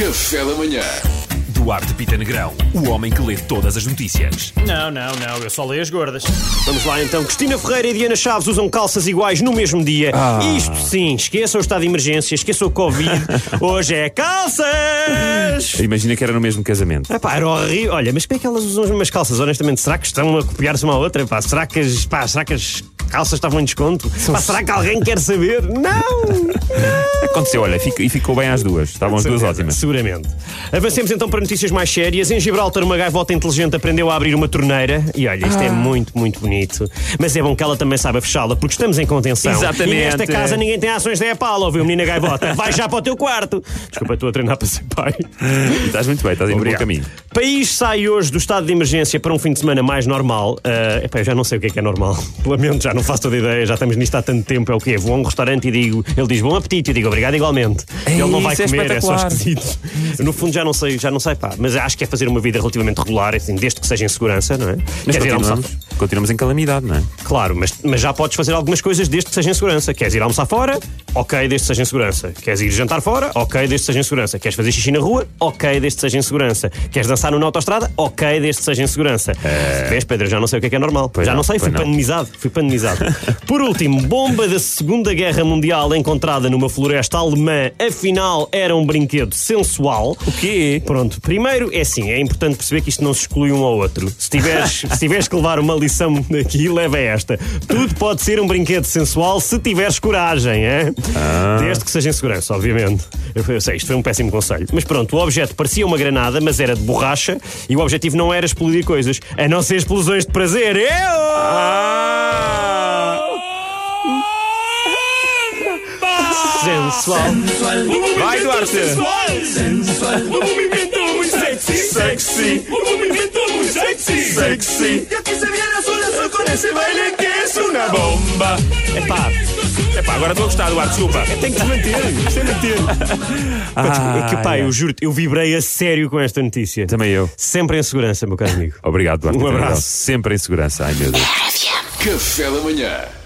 Café da manhã. Duarte Pita Negrão, o homem que lê todas as notícias. Não, não, não, eu só leio as gordas. Vamos lá então. Cristina Ferreira e Diana Chaves usam calças iguais no mesmo dia. Isto sim, esqueçam o estado de emergência, esqueçam o Covid. Hoje é calças! Imagina que era no mesmo casamento. Epá, era horrível. Olha, mas como é que elas usam as mesmas calças? Honestamente, será que estão a copiar-se uma à outra? Pá, será que as, pá, será que as calças estavam em desconto? Pá, será que alguém quer saber? Não! Aconteceu, olha, fico- e ficou bem às duas. Estavam as duas ótimas. Seguramente. Avancemos então para notícias mais sérias. Em Gibraltar, uma gaivota inteligente aprendeu a abrir uma torneira. E olha, isto Ah. é muito, muito bonito. Mas é bom que ela também saiba fechá-la, porque estamos em contenção. Exatamente. E nesta casa ninguém tem ações da EPAL, ouviu, menina gaivota? Vai já para o teu quarto. Desculpa, estou a treinar para ser pai. E estás muito bem, estás indo no bom caminho. País sai hoje do estado de emergência para um fim de semana mais normal. Epá, eu já não sei o que é que é normal. Lamento, já não faço toda a ideia. Já estamos nisto há tanto tempo. É o quê? Vou a um restaurante e digo, ele diz bom apetite. Eu digo obrigado igualmente. Ei, ele não vai isso é comer, é, só espetacular. esquisito. Eu, no fundo já não sei, já não sei, pá. Mas acho que é fazer uma vida relativamente regular, assim, desde que seja em segurança, não é? Mas Queres ir almoçar? continuamos, continuamos em calamidade, não é? Claro, mas, mas já podes fazer algumas coisas desde que seja em segurança. Queres ir almoçar fora? Ok, desde que seja em segurança. Queres ir jantar fora? Ok, desde que seja em segurança. Queres fazer xixi na rua? Ok, desde que seja em segurança. Queres dançar numa autostrada? Ok, desde que seja em segurança. Vês, Pedro, já não sei o que é que é normal. já não, não, sei, fui não. pandemizado. Fui pandemizado. Por último, bomba da Segunda Guerra Mundial encontrada numa floresta alemã, afinal era um brinquedo sensual. O quê? Pronto, primeiro é assim, é importante perceber que isto não se exclui um ao outro. Se tiveres, se tiveres que levar uma lição daqui, leva esta. Tudo pode ser um brinquedo sensual se tiveres coragem, é? Desde que seja em segurança, obviamente. Eu, eu sei, isto foi um péssimo conselho. Mas pronto, o objeto parecia uma granada, mas era de borracha e o objetivo não era explodir coisas, a não ser explosões de prazer. Eu! Sensual. Vai, Duarte! Sensual, um movimento muito sexy, sexy, um movimento muito sexy, sexy. Y aquí se viene azul azul con esse baile que es una bomba. Epá, Epá, agora estou a gostar, Duarte, desculpa. tem que te manter, isto é manter. é que, pá, eu juro eu vibrei a sério com esta notícia. Também eu. Sempre em segurança, meu caro amigo. Obrigado, Duarte. Um abraço. Sempre em segurança. Ai, meu Deus. Café da manhã.